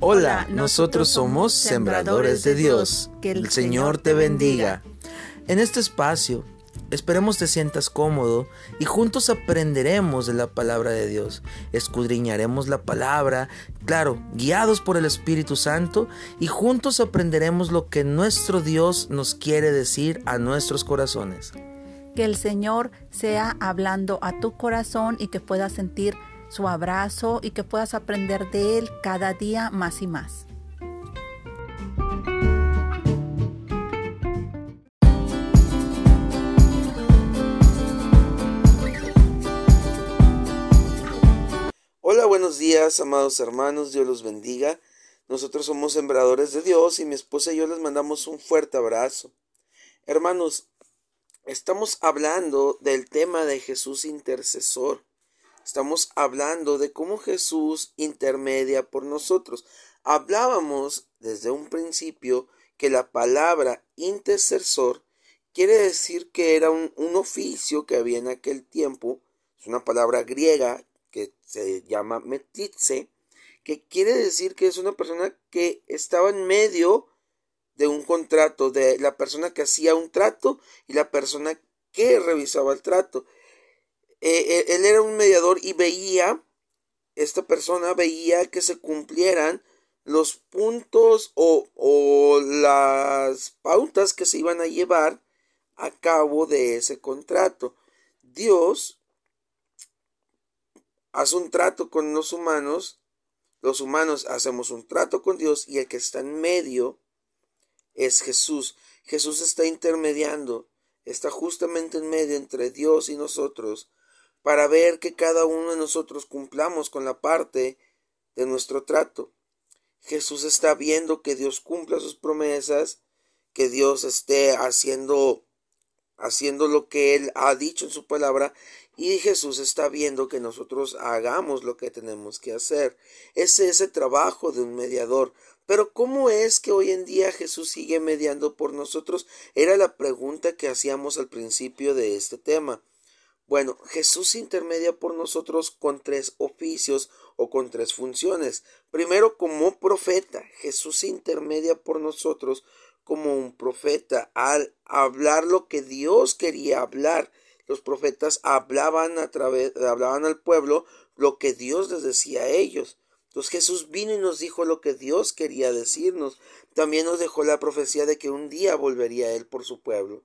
Hola, nosotros somos Sembradores de Dios. Que el Señor te bendiga. En este espacio, esperemos te sientas cómodo y juntos aprenderemos de la palabra de Dios. Escudriñaremos la palabra, claro, guiados por el Espíritu Santo y juntos aprenderemos lo que nuestro Dios nos quiere decir a nuestros corazones. Que el Señor sea hablando a tu corazón y que puedas sentir su abrazo y que puedas aprender de Él cada día más y más. Hola, buenos días, amados hermanos, Dios los bendiga. Nosotros somos sembradores de Dios y mi esposa y yo les mandamos un fuerte abrazo. Hermanos, estamos hablando del tema de Jesús intercesor. Estamos hablando de cómo Jesús intermedia por nosotros. Hablábamos desde un principio que la palabra intercesor quiere decir que era un, oficio que había en aquel tiempo. Es una palabra griega que se llama metitze, que quiere decir que es una persona que estaba en medio de un contrato, de la persona que hacía un trato y la persona que revisaba el trato. Eh, él era un mediador y veía, esta persona veía que se cumplieran los puntos o, o las pautas que se iban a llevar a cabo de ese contrato. Dios hace un trato con los humanos, los humanos hacemos un trato con Dios y el que está en medio es Jesús. Jesús está intermediando, está justamente en medio entre Dios y nosotros para ver que cada uno de nosotros cumplamos con la parte de nuestro trato. Jesús está viendo que Dios cumpla sus promesas, que Dios esté haciendo haciendo lo que él ha dicho en su palabra y Jesús está viendo que nosotros hagamos lo que tenemos que hacer. Ese es el trabajo de un mediador. Pero ¿cómo es que hoy en día Jesús sigue mediando por nosotros? Era la pregunta que hacíamos al principio de este tema. Bueno, Jesús intermedia por nosotros con tres oficios o con tres funciones. Primero, como profeta, Jesús intermedia por nosotros como un profeta al hablar lo que Dios quería hablar. Los profetas hablaban a través, hablaban al pueblo lo que Dios les decía a ellos. Entonces Jesús vino y nos dijo lo que Dios quería decirnos. También nos dejó la profecía de que un día volvería Él por su pueblo.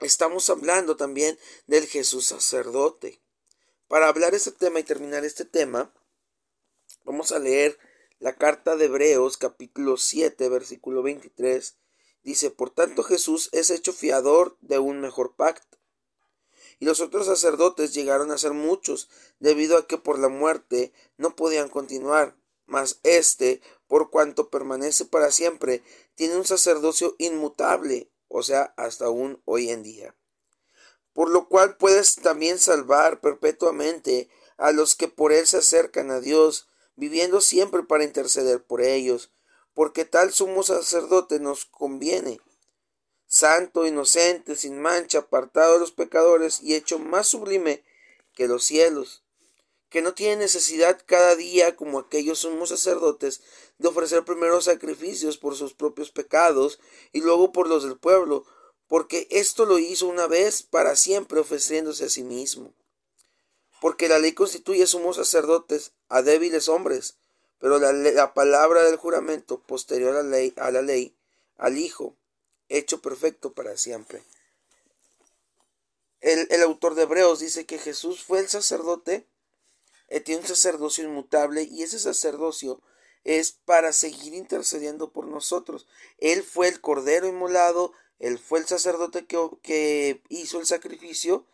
Estamos hablando también del Jesús sacerdote. Para hablar este tema y terminar este tema, vamos a leer la carta de Hebreos capítulo 7 versículo 23. Dice, por tanto Jesús es hecho fiador de un mejor pacto. Y los otros sacerdotes llegaron a ser muchos, debido a que por la muerte no podían continuar. Mas éste, por cuanto permanece para siempre, tiene un sacerdocio inmutable, o sea, hasta aún hoy en día. Por lo cual puedes también salvar perpetuamente a los que por él se acercan a Dios, viviendo siempre para interceder por ellos, porque tal sumo sacerdote nos conviene, santo, inocente, sin mancha, apartado de los pecadores y hecho más sublime que los cielos, que no tiene necesidad cada día, como aquellos sumos sacerdotes, de ofrecer primero sacrificios por sus propios pecados y luego por los del pueblo, porque esto lo hizo una vez para siempre ofreciéndose a sí mismo. Porque la ley constituye sumos sacerdotes a débiles hombres, pero la, palabra del juramento posterior a la, ley, a la ley, al Hijo, hecho perfecto para siempre. El, el autor de Hebreos dice que Jesús fue el sacerdote eh, tiene un sacerdocio inmutable y ese sacerdocio es para seguir intercediendo por nosotros. Él fue el cordero inmolado, él fue el sacerdote que, que hizo el sacrificio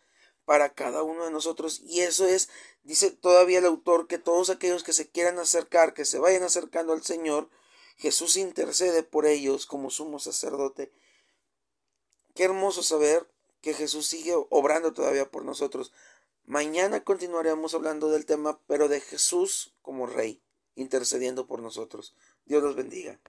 para cada uno de nosotros y eso es, dice todavía el autor, que todos aquellos que se quieran acercar, que se vayan acercando al Señor, Jesús intercede por ellos como sumo sacerdote. Qué hermoso saber que Jesús sigue obrando todavía por nosotros. Mañana continuaremos hablando del tema, pero de Jesús como Rey, intercediendo por nosotros. Dios los bendiga.